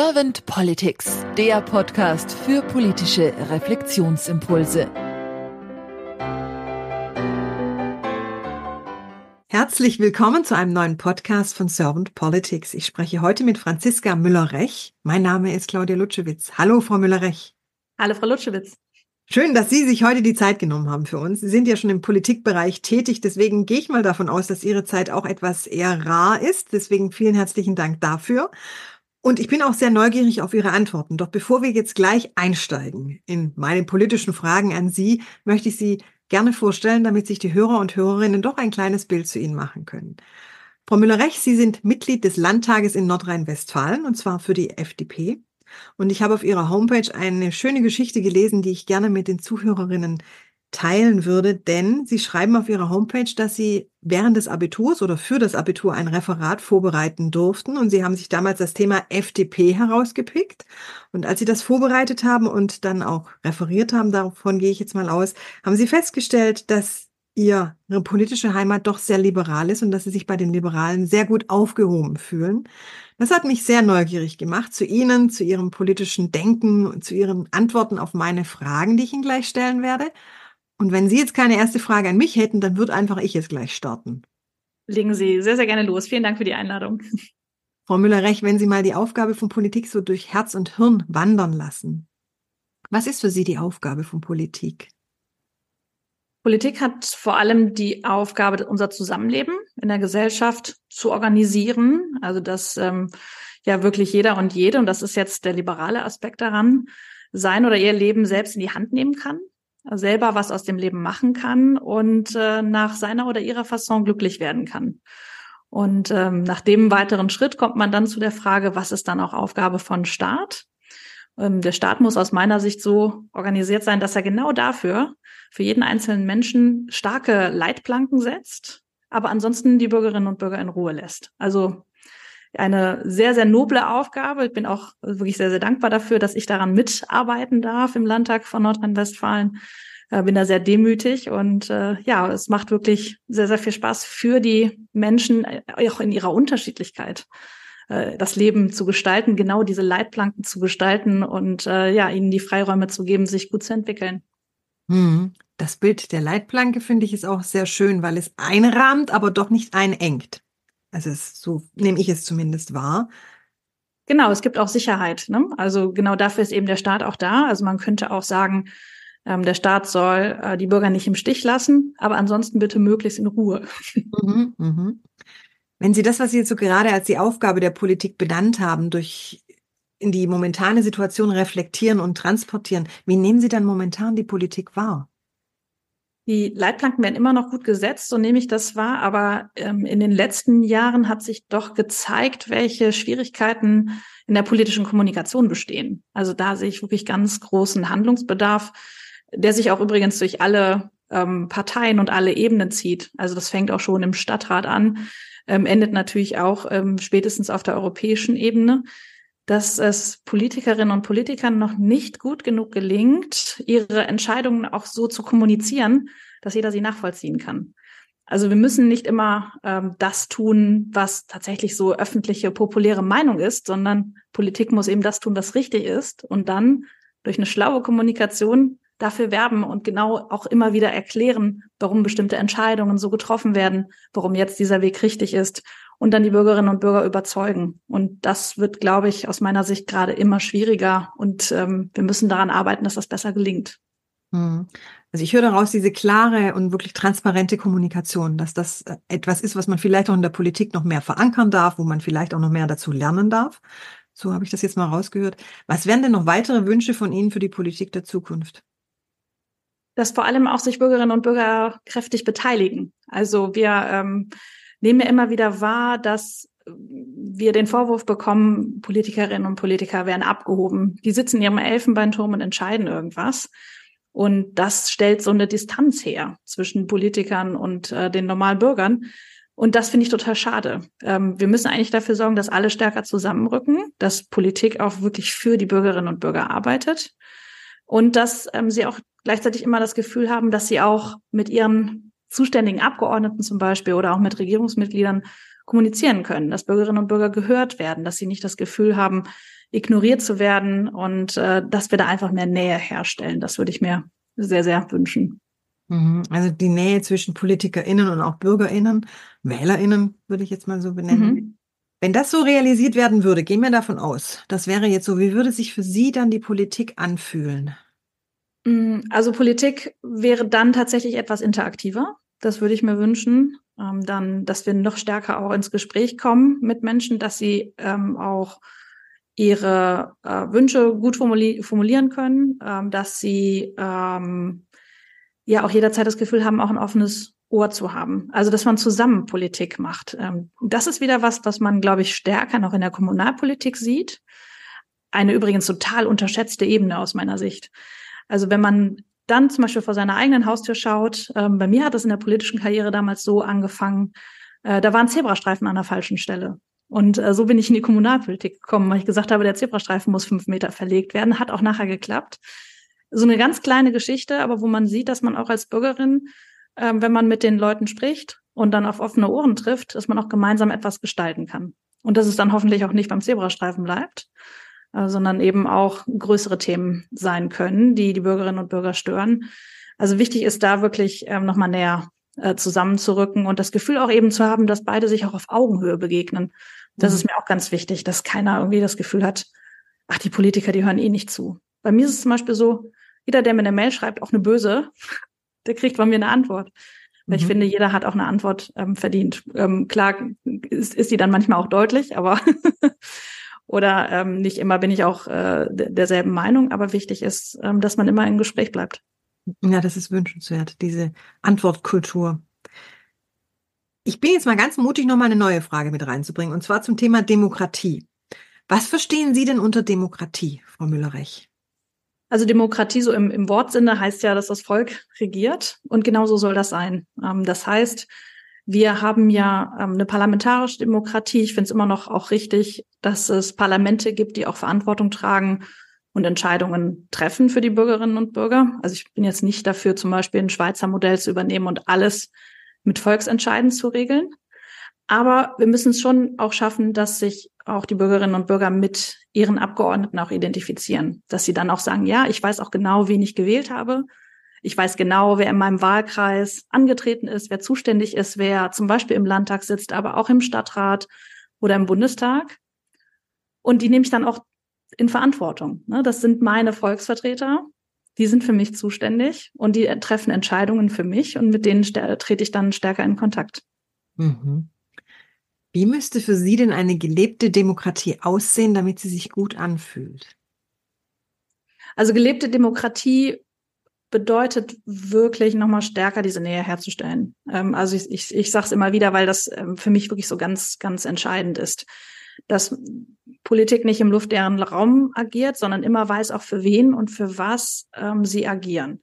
Servant Politics, der Podcast für politische Reflexionsimpulse. Herzlich willkommen zu einem neuen Podcast von Servant Politics. Ich spreche heute mit Franziska Müller-Rech. Mein Name ist Claudia Lutschewitz. Hallo, Frau Müller-Rech. Hallo, Frau Lutschewitz. Schön, dass Sie sich heute die Zeit genommen haben für uns. Sie sind ja schon im Politikbereich tätig, deswegen gehe ich mal davon aus, dass Ihre Zeit auch etwas eher rar ist. Deswegen vielen herzlichen Dank dafür. Und ich bin auch sehr neugierig auf Ihre Antworten. Doch bevor wir jetzt gleich einsteigen in meine politischen Fragen an Sie, möchte ich Sie gerne vorstellen, damit sich die Hörer und Hörerinnen doch ein kleines Bild zu Ihnen machen können. Frau Müller-Rech, Sie sind Mitglied des Landtages in Nordrhein-Westfalen und zwar für die FDP. Und ich habe auf Ihrer Homepage eine schöne Geschichte gelesen, die ich gerne mit den Zuhörerinnen teilen würde, denn Sie schreiben auf Ihrer Homepage, dass Sie während des Abiturs oder für das Abitur ein Referat vorbereiten durften und Sie haben sich damals das Thema FDP herausgepickt. Und als Sie das vorbereitet haben und dann auch referiert haben, davon gehe ich jetzt mal aus, haben Sie festgestellt, dass Ihre politische Heimat doch sehr liberal ist und dass Sie sich bei den Liberalen sehr gut aufgehoben fühlen. Das hat mich sehr neugierig gemacht zu Ihnen, zu Ihrem politischen Denken und zu Ihren Antworten auf meine Fragen, die ich Ihnen gleich stellen werde. Und wenn Sie jetzt keine erste Frage an mich hätten, dann würde einfach ich jetzt gleich starten. Legen Sie sehr, sehr gerne los. Vielen Dank für die Einladung. Frau Müller-Rech, wenn Sie mal die Aufgabe von Politik so durch Herz und Hirn wandern lassen, was ist für Sie die Aufgabe von Politik? Politik hat vor allem die Aufgabe, unser Zusammenleben in der Gesellschaft zu organisieren. Also dass ähm, ja wirklich jeder und jede, und das ist jetzt der liberale Aspekt daran, sein oder ihr Leben selbst in die Hand nehmen kann, selber was aus dem Leben machen kann und äh, nach seiner oder ihrer Fasson glücklich werden kann. Und ähm, nach dem weiteren Schritt kommt man dann zu der Frage, was ist dann auch Aufgabe von Staat? Ähm, der Staat muss aus meiner Sicht so organisiert sein, dass er genau dafür für jeden einzelnen Menschen starke Leitplanken setzt, aber ansonsten die Bürgerinnen und Bürger in Ruhe lässt. Also eine sehr, sehr noble Aufgabe. Ich bin auch wirklich sehr, sehr dankbar dafür, dass ich daran mitarbeiten darf im Landtag von Nordrhein-Westfalen. Äh, bin da sehr demütig und äh, ja, es macht wirklich sehr, sehr viel Spaß für die Menschen, äh, auch in ihrer Unterschiedlichkeit, äh, das Leben zu gestalten, genau diese Leitplanken zu gestalten und äh, ja, ihnen die Freiräume zu geben, sich gut zu entwickeln. Hm. Das Bild der Leitplanke finde ich ist auch sehr schön, weil es einrahmt, aber doch nicht einengt. Also es, so nehme ich es zumindest wahr. Genau, es gibt auch Sicherheit. Ne? Also genau dafür ist eben der Staat auch da. Also man könnte auch sagen, ähm, der Staat soll äh, die Bürger nicht im Stich lassen, aber ansonsten bitte möglichst in Ruhe. Mhm, mhm. Wenn Sie das, was Sie jetzt so gerade als die Aufgabe der Politik benannt haben, durch in die momentane Situation reflektieren und transportieren. Wie nehmen Sie dann momentan die Politik wahr? Die Leitplanken werden immer noch gut gesetzt, so nehme ich das wahr. Aber ähm, in den letzten Jahren hat sich doch gezeigt, welche Schwierigkeiten in der politischen Kommunikation bestehen. Also da sehe ich wirklich ganz großen Handlungsbedarf, der sich auch übrigens durch alle ähm, Parteien und alle Ebenen zieht. Also das fängt auch schon im Stadtrat an, ähm, endet natürlich auch ähm, spätestens auf der europäischen Ebene dass es Politikerinnen und Politikern noch nicht gut genug gelingt, ihre Entscheidungen auch so zu kommunizieren, dass jeder sie nachvollziehen kann. Also wir müssen nicht immer ähm, das tun, was tatsächlich so öffentliche, populäre Meinung ist, sondern Politik muss eben das tun, was richtig ist und dann durch eine schlaue Kommunikation dafür werben und genau auch immer wieder erklären, warum bestimmte Entscheidungen so getroffen werden, warum jetzt dieser Weg richtig ist und dann die Bürgerinnen und Bürger überzeugen. Und das wird, glaube ich, aus meiner Sicht gerade immer schwieriger. Und ähm, wir müssen daran arbeiten, dass das besser gelingt. Hm. Also ich höre daraus diese klare und wirklich transparente Kommunikation, dass das äh, etwas ist, was man vielleicht auch in der Politik noch mehr verankern darf, wo man vielleicht auch noch mehr dazu lernen darf. So habe ich das jetzt mal rausgehört. Was wären denn noch weitere Wünsche von Ihnen für die Politik der Zukunft? Dass vor allem auch sich Bürgerinnen und Bürger kräftig beteiligen. Also wir ähm, nehmen ja immer wieder wahr, dass wir den Vorwurf bekommen, Politikerinnen und Politiker werden abgehoben. Die sitzen in ihrem Elfenbeinturm und entscheiden irgendwas. Und das stellt so eine Distanz her zwischen Politikern und äh, den normalen Bürgern. Und das finde ich total schade. Ähm, wir müssen eigentlich dafür sorgen, dass alle stärker zusammenrücken, dass Politik auch wirklich für die Bürgerinnen und Bürger arbeitet und dass ähm, sie auch gleichzeitig immer das Gefühl haben, dass sie auch mit ihren zuständigen Abgeordneten zum Beispiel oder auch mit Regierungsmitgliedern kommunizieren können, dass Bürgerinnen und Bürger gehört werden, dass sie nicht das Gefühl haben, ignoriert zu werden und äh, dass wir da einfach mehr Nähe herstellen. Das würde ich mir sehr, sehr wünschen. Mhm. Also die Nähe zwischen PolitikerInnen und auch BürgerInnen, WählerInnen würde ich jetzt mal so benennen. Mhm. Wenn das so realisiert werden würde, gehen wir davon aus, das wäre jetzt so, wie würde sich für Sie dann die Politik anfühlen? Mm, also Politik wäre dann tatsächlich etwas interaktiver. Das würde ich mir wünschen. Ähm, dann, dass wir noch stärker auch ins Gespräch kommen mit Menschen, dass sie ähm, auch ihre äh, Wünsche gut formuli formulieren können, ähm, dass sie ähm, ja auch jederzeit das Gefühl haben, auch ein offenes Ohr zu haben. Also dass man zusammen Politik macht. Ähm, das ist wieder was, was man, glaube ich, stärker noch in der Kommunalpolitik sieht. Eine übrigens total unterschätzte Ebene aus meiner Sicht. Also wenn man dann zum Beispiel vor seiner eigenen Haustür schaut, ähm, bei mir hat es in der politischen Karriere damals so angefangen, äh, da waren Zebrastreifen an der falschen Stelle. Und äh, so bin ich in die Kommunalpolitik gekommen, weil ich gesagt habe, der Zebrastreifen muss fünf Meter verlegt werden. Hat auch nachher geklappt. So eine ganz kleine Geschichte, aber wo man sieht, dass man auch als Bürgerin, äh, wenn man mit den Leuten spricht und dann auf offene Ohren trifft, dass man auch gemeinsam etwas gestalten kann. Und dass es dann hoffentlich auch nicht beim Zebrastreifen bleibt, sondern eben auch größere Themen sein können, die die Bürgerinnen und Bürger stören. Also wichtig ist da wirklich ähm, nochmal näher äh, zusammenzurücken und das Gefühl auch eben zu haben, dass beide sich auch auf Augenhöhe begegnen. Das mhm. ist mir auch ganz wichtig, dass keiner irgendwie das Gefühl hat, ach, die Politiker, die hören eh nicht zu. Bei mir ist es zum Beispiel so, jeder, der mir eine Mail schreibt, auch eine böse, der kriegt von mir eine Antwort. Weil mhm. ich finde, jeder hat auch eine Antwort ähm, verdient. Ähm, klar ist, ist die dann manchmal auch deutlich, aber oder ähm, nicht immer bin ich auch äh, derselben Meinung, aber wichtig ist, ähm, dass man immer im Gespräch bleibt. Ja, das ist wünschenswert, diese Antwortkultur. Ich bin jetzt mal ganz mutig, noch mal eine neue Frage mit reinzubringen, und zwar zum Thema Demokratie. Was verstehen Sie denn unter Demokratie, Frau Müller-Rech? Also Demokratie so im, im Wortsinne heißt ja, dass das Volk regiert und genauso soll das sein. Ähm, das heißt, wir haben ja ähm, eine parlamentarische Demokratie. Ich finde es immer noch auch richtig, dass es Parlamente gibt, die auch Verantwortung tragen und Entscheidungen treffen für die Bürgerinnen und Bürger. Also ich bin jetzt nicht dafür, zum Beispiel ein Schweizer Modell zu übernehmen und alles mit Volksentscheiden zu regeln. Aber wir müssen es schon auch schaffen, dass sich auch die Bürgerinnen und Bürger mit ihren Abgeordneten auch identifizieren. Dass sie dann auch sagen, ja, ich weiß auch genau, wen ich gewählt habe. Ich weiß genau, wer in meinem Wahlkreis angetreten ist, wer zuständig ist, wer zum Beispiel im Landtag sitzt, aber auch im Stadtrat oder im Bundestag. Und die nehme ich dann auch in Verantwortung. Ne? Das sind meine Volksvertreter. Die sind für mich zuständig und die treffen Entscheidungen für mich und mit denen trete ich dann stärker in Kontakt. Mhm. Wie müsste für Sie denn eine gelebte Demokratie aussehen, damit sie sich gut anfühlt? Also gelebte Demokratie bedeutet wirklich nochmal stärker diese Nähe herzustellen. Ähm, also ich, ich, ich sage es immer wieder, weil das ähm, für mich wirklich so ganz, ganz entscheidend ist, dass Politik nicht im luftleeren Raum agiert, sondern immer weiß auch für wen und für was ähm, sie agieren.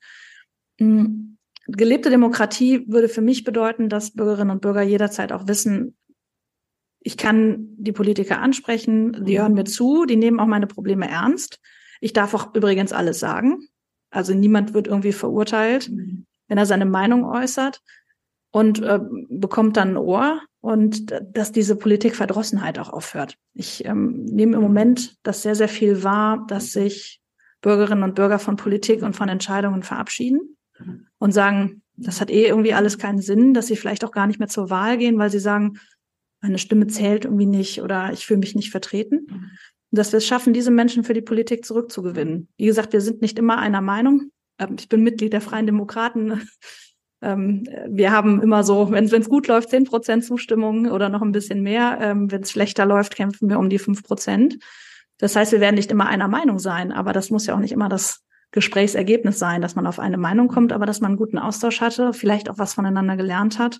Mhm. Gelebte Demokratie würde für mich bedeuten, dass Bürgerinnen und Bürger jederzeit auch wissen, ich kann die Politiker ansprechen, die hören mir zu, die nehmen auch meine Probleme ernst. Ich darf auch übrigens alles sagen. Also niemand wird irgendwie verurteilt, mhm. wenn er seine Meinung äußert und äh, bekommt dann ein Ohr und dass diese Politikverdrossenheit auch aufhört. Ich ähm, nehme im Moment das sehr, sehr viel wahr, dass sich Bürgerinnen und Bürger von Politik und von Entscheidungen verabschieden und sagen, das hat eh irgendwie alles keinen Sinn, dass sie vielleicht auch gar nicht mehr zur Wahl gehen, weil sie sagen, meine Stimme zählt irgendwie nicht oder ich fühle mich nicht vertreten dass wir es schaffen, diese Menschen für die Politik zurückzugewinnen. Wie gesagt, wir sind nicht immer einer Meinung. Ähm, ich bin Mitglied der Freien Demokraten. Ähm, wir haben immer so, wenn es gut läuft, zehn Prozent Zustimmung oder noch ein bisschen mehr. Ähm, wenn es schlechter läuft, kämpfen wir um die fünf Prozent. Das heißt, wir werden nicht immer einer Meinung sein, aber das muss ja auch nicht immer das Gesprächsergebnis sein, dass man auf eine Meinung kommt, aber dass man einen guten Austausch hatte, vielleicht auch was voneinander gelernt hat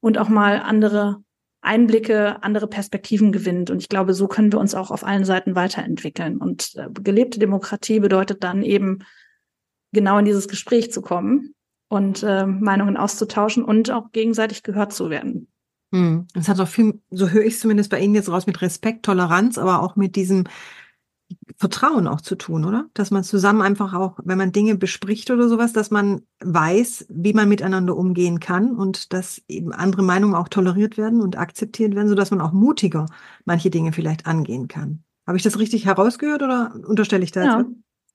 und auch mal andere Einblicke, andere Perspektiven gewinnt. Und ich glaube, so können wir uns auch auf allen Seiten weiterentwickeln. Und äh, gelebte Demokratie bedeutet dann eben, genau in dieses Gespräch zu kommen und äh, Meinungen auszutauschen und auch gegenseitig gehört zu werden. Hm. Das hat auch viel, so höre ich es zumindest bei Ihnen jetzt raus, mit Respekt, Toleranz, aber auch mit diesem Vertrauen auch zu tun, oder? Dass man zusammen einfach auch, wenn man Dinge bespricht oder sowas, dass man weiß, wie man miteinander umgehen kann und dass eben andere Meinungen auch toleriert werden und akzeptiert werden, sodass man auch mutiger manche Dinge vielleicht angehen kann. Habe ich das richtig herausgehört oder unterstelle ich das? Ja.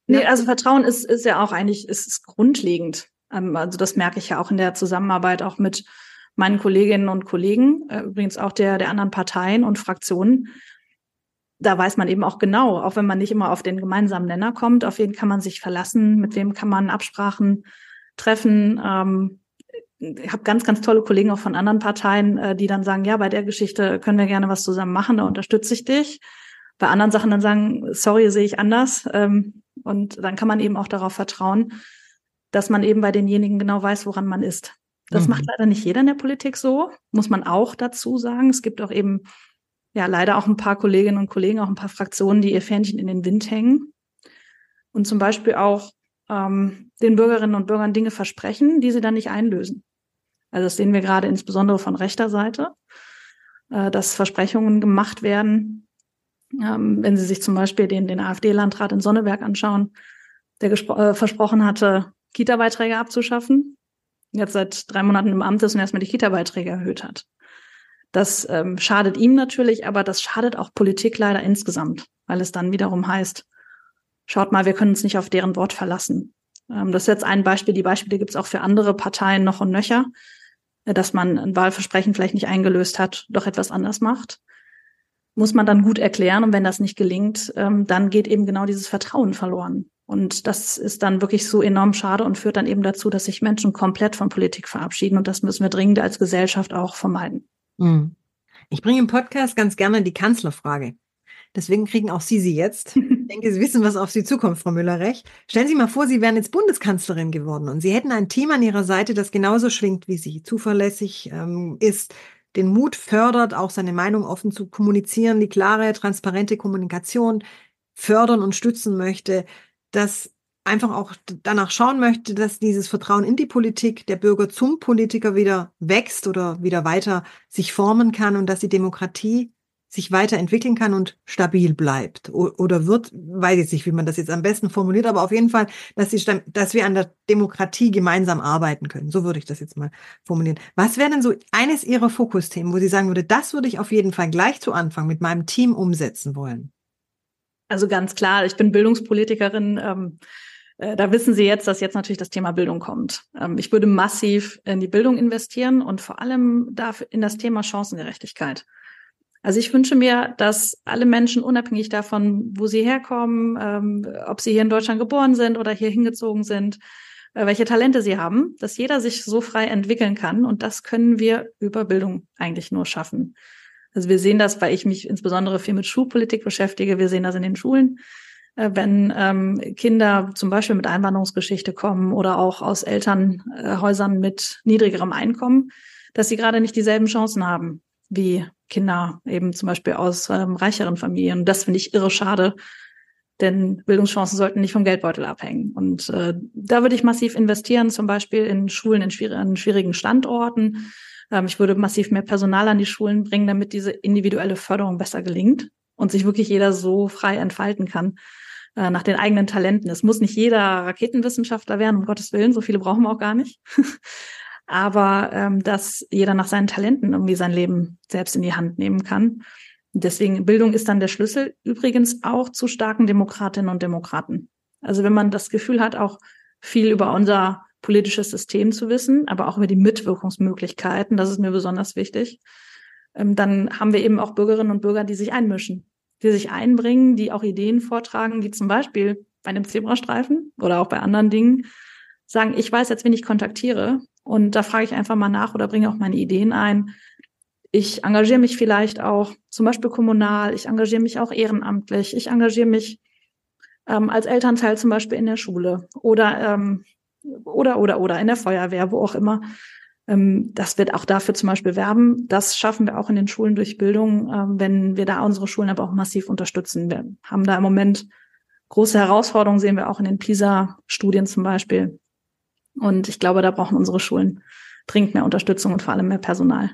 Nee, also Vertrauen ist, ist ja auch eigentlich, ist, ist grundlegend. Ähm, also das merke ich ja auch in der Zusammenarbeit auch mit meinen Kolleginnen und Kollegen, äh, übrigens auch der, der anderen Parteien und Fraktionen. Da weiß man eben auch genau, auch wenn man nicht immer auf den gemeinsamen Nenner kommt, auf wen kann man sich verlassen, mit wem kann man Absprachen treffen. Ähm, ich habe ganz, ganz tolle Kollegen auch von anderen Parteien, äh, die dann sagen, ja, bei der Geschichte können wir gerne was zusammen machen, da unterstütze ich dich. Bei anderen Sachen dann sagen, sorry, sehe ich anders. Ähm, und dann kann man eben auch darauf vertrauen, dass man eben bei denjenigen genau weiß, woran man ist. Das mhm. macht leider nicht jeder in der Politik so, muss man auch dazu sagen. Es gibt auch eben ja leider auch ein paar Kolleginnen und Kollegen, auch ein paar Fraktionen, die ihr Fähnchen in den Wind hängen und zum Beispiel auch ähm, den Bürgerinnen und Bürgern Dinge versprechen, die sie dann nicht einlösen. Also das sehen wir gerade insbesondere von rechter Seite, äh, dass Versprechungen gemacht werden. Ähm, wenn Sie sich zum Beispiel den, den AfD-Landrat in Sonneberg anschauen, der äh, versprochen hatte, Kita-Beiträge abzuschaffen jetzt seit drei Monaten im Amt ist und erstmal die Kita-Beiträge erhöht hat. Das ähm, schadet ihm natürlich, aber das schadet auch Politik leider insgesamt, weil es dann wiederum heißt, schaut mal, wir können uns nicht auf deren Wort verlassen. Ähm, das ist jetzt ein Beispiel. Die Beispiele gibt es auch für andere Parteien noch und nöcher, äh, dass man ein Wahlversprechen vielleicht nicht eingelöst hat, doch etwas anders macht. Muss man dann gut erklären und wenn das nicht gelingt, ähm, dann geht eben genau dieses Vertrauen verloren. Und das ist dann wirklich so enorm schade und führt dann eben dazu, dass sich Menschen komplett von Politik verabschieden. Und das müssen wir dringend als Gesellschaft auch vermeiden. Hm. Ich bringe im Podcast ganz gerne die Kanzlerfrage. Deswegen kriegen auch Sie sie jetzt. Ich denke, Sie wissen, was auf Sie zukommt, Frau Müller-Rech. Stellen Sie mal vor, Sie wären jetzt Bundeskanzlerin geworden und Sie hätten ein Team an Ihrer Seite, das genauso schwingt wie Sie, zuverlässig ähm, ist, den Mut fördert, auch seine Meinung offen zu kommunizieren, die klare, transparente Kommunikation fördern und stützen möchte, das einfach auch danach schauen möchte, dass dieses Vertrauen in die Politik der Bürger zum Politiker wieder wächst oder wieder weiter sich formen kann und dass die Demokratie sich weiterentwickeln kann und stabil bleibt oder wird, weiß ich nicht, wie man das jetzt am besten formuliert, aber auf jeden Fall, dass, die, dass wir an der Demokratie gemeinsam arbeiten können. So würde ich das jetzt mal formulieren. Was wäre denn so eines Ihrer Fokusthemen, wo Sie sagen würde, das würde ich auf jeden Fall gleich zu Anfang mit meinem Team umsetzen wollen? Also ganz klar, ich bin Bildungspolitikerin. Ähm, äh, da wissen Sie jetzt, dass jetzt natürlich das Thema Bildung kommt. Ähm, ich würde massiv in die Bildung investieren und vor allem dafür in das Thema Chancengerechtigkeit. Also ich wünsche mir, dass alle Menschen unabhängig davon, wo sie herkommen, ähm, ob sie hier in Deutschland geboren sind oder hier hingezogen sind, äh, welche Talente sie haben, dass jeder sich so frei entwickeln kann. Und das können wir über Bildung eigentlich nur schaffen. Also wir sehen das, weil ich mich insbesondere viel mit Schulpolitik beschäftige. Wir sehen das in den Schulen, äh, wenn ähm, Kinder zum Beispiel mit Einwanderungsgeschichte kommen oder auch aus Elternhäusern mit niedrigerem Einkommen, dass sie gerade nicht dieselben Chancen haben wie Kinder eben zum Beispiel aus ähm, reicheren Familien. Und das finde ich irre schade, denn Bildungschancen sollten nicht vom Geldbeutel abhängen. Und äh, da würde ich massiv investieren, zum Beispiel in Schulen in, schwier in schwierigen Standorten, ich würde massiv mehr Personal an die Schulen bringen, damit diese individuelle Förderung besser gelingt und sich wirklich jeder so frei entfalten kann äh, nach den eigenen Talenten. Es muss nicht jeder Raketenwissenschaftler werden, um Gottes Willen, so viele brauchen wir auch gar nicht. Aber ähm, dass jeder nach seinen Talenten irgendwie sein Leben selbst in die Hand nehmen kann. Deswegen Bildung ist dann der Schlüssel übrigens auch zu starken Demokratinnen und Demokraten. Also wenn man das Gefühl hat, auch viel über unser politisches System zu wissen, aber auch über die Mitwirkungsmöglichkeiten. Das ist mir besonders wichtig. Ähm, dann haben wir eben auch Bürgerinnen und Bürger, die sich einmischen, die sich einbringen, die auch Ideen vortragen, die zum Beispiel bei einem Zebrastreifen oder auch bei anderen Dingen sagen, ich weiß jetzt, wen ich kontaktiere und da frage ich einfach mal nach oder bringe auch meine Ideen ein. Ich engagiere mich vielleicht auch zum Beispiel kommunal, ich engagiere mich auch ehrenamtlich, ich engagiere mich ähm, als Elternteil zum Beispiel in der Schule oder ähm, oder, oder, oder in der Feuerwehr, wo auch immer. Ähm, das wird auch dafür zum Beispiel werben. Das schaffen wir auch in den Schulen durch Bildung, ähm, wenn wir da unsere Schulen aber auch massiv unterstützen. Wir haben da im Moment große Herausforderungen, sehen wir auch in den PISA-Studien zum Beispiel. Und ich glaube, da brauchen unsere Schulen dringend mehr Unterstützung und vor allem mehr Personal.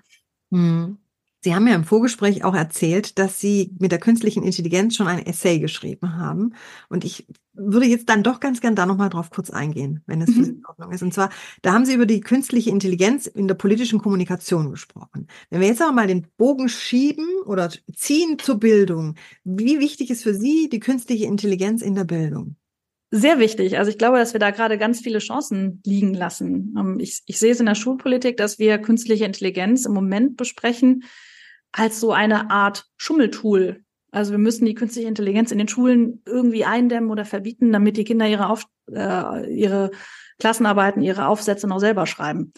Hm. Sie haben ja im Vorgespräch auch erzählt, dass Sie mit der künstlichen Intelligenz schon ein Essay geschrieben haben. Und ich würde jetzt dann doch ganz gern da nochmal drauf kurz eingehen, wenn es für mhm. Sie in Ordnung ist. Und zwar, da haben Sie über die künstliche Intelligenz in der politischen Kommunikation gesprochen. Wenn wir jetzt aber mal den Bogen schieben oder ziehen zur Bildung, wie wichtig ist für Sie die künstliche Intelligenz in der Bildung? Sehr wichtig. Also ich glaube, dass wir da gerade ganz viele Chancen liegen lassen. Ähm, ich, ich sehe es in der Schulpolitik, dass wir künstliche Intelligenz im Moment besprechen, als so eine Art Schummeltool. Also wir müssen die künstliche Intelligenz in den Schulen irgendwie eindämmen oder verbieten, damit die Kinder ihre, Auf äh, ihre Klassenarbeiten, ihre Aufsätze noch selber schreiben.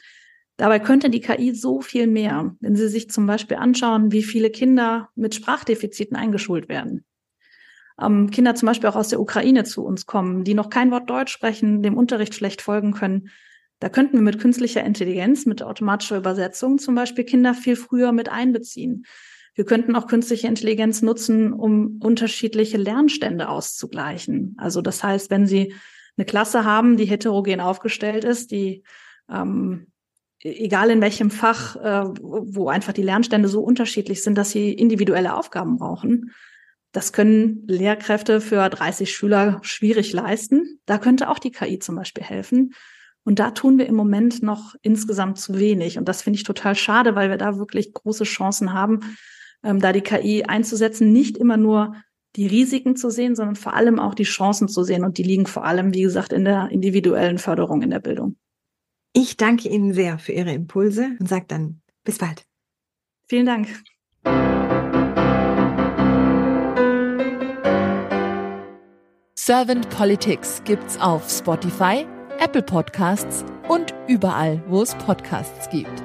Dabei könnte die KI so viel mehr, wenn Sie sich zum Beispiel anschauen, wie viele Kinder mit Sprachdefiziten eingeschult werden. Ähm, Kinder zum Beispiel auch aus der Ukraine zu uns kommen, die noch kein Wort Deutsch sprechen, dem Unterricht schlecht folgen können. Da könnten wir mit künstlicher Intelligenz, mit automatischer Übersetzung zum Beispiel Kinder viel früher mit einbeziehen. Wir könnten auch künstliche Intelligenz nutzen, um unterschiedliche Lernstände auszugleichen. Also das heißt, wenn Sie eine Klasse haben, die heterogen aufgestellt ist, die ähm, e-, egal in welchem Fach, äh, wo einfach die Lernstände so unterschiedlich sind, dass sie individuelle Aufgaben brauchen. Das können Lehrkräfte für 30 Schüler schwierig leisten. Da könnte auch die KI zum Beispiel helfen. Und da tun wir im Moment noch insgesamt zu wenig. Und das finde ich total schade, weil wir da wirklich große Chancen haben, ähm, da die KI einzusetzen, nicht immer nur die Risiken zu sehen, sondern vor allem auch die Chancen zu sehen. Und die liegen vor allem, wie gesagt, in der individuellen Förderung in der Bildung. Ich danke Ihnen sehr für Ihre Impulse und sage dann bis bald. Vielen Dank. Servant Politics gibt's auf Spotify Apple Podcasts und überall, wo es Podcasts gibt.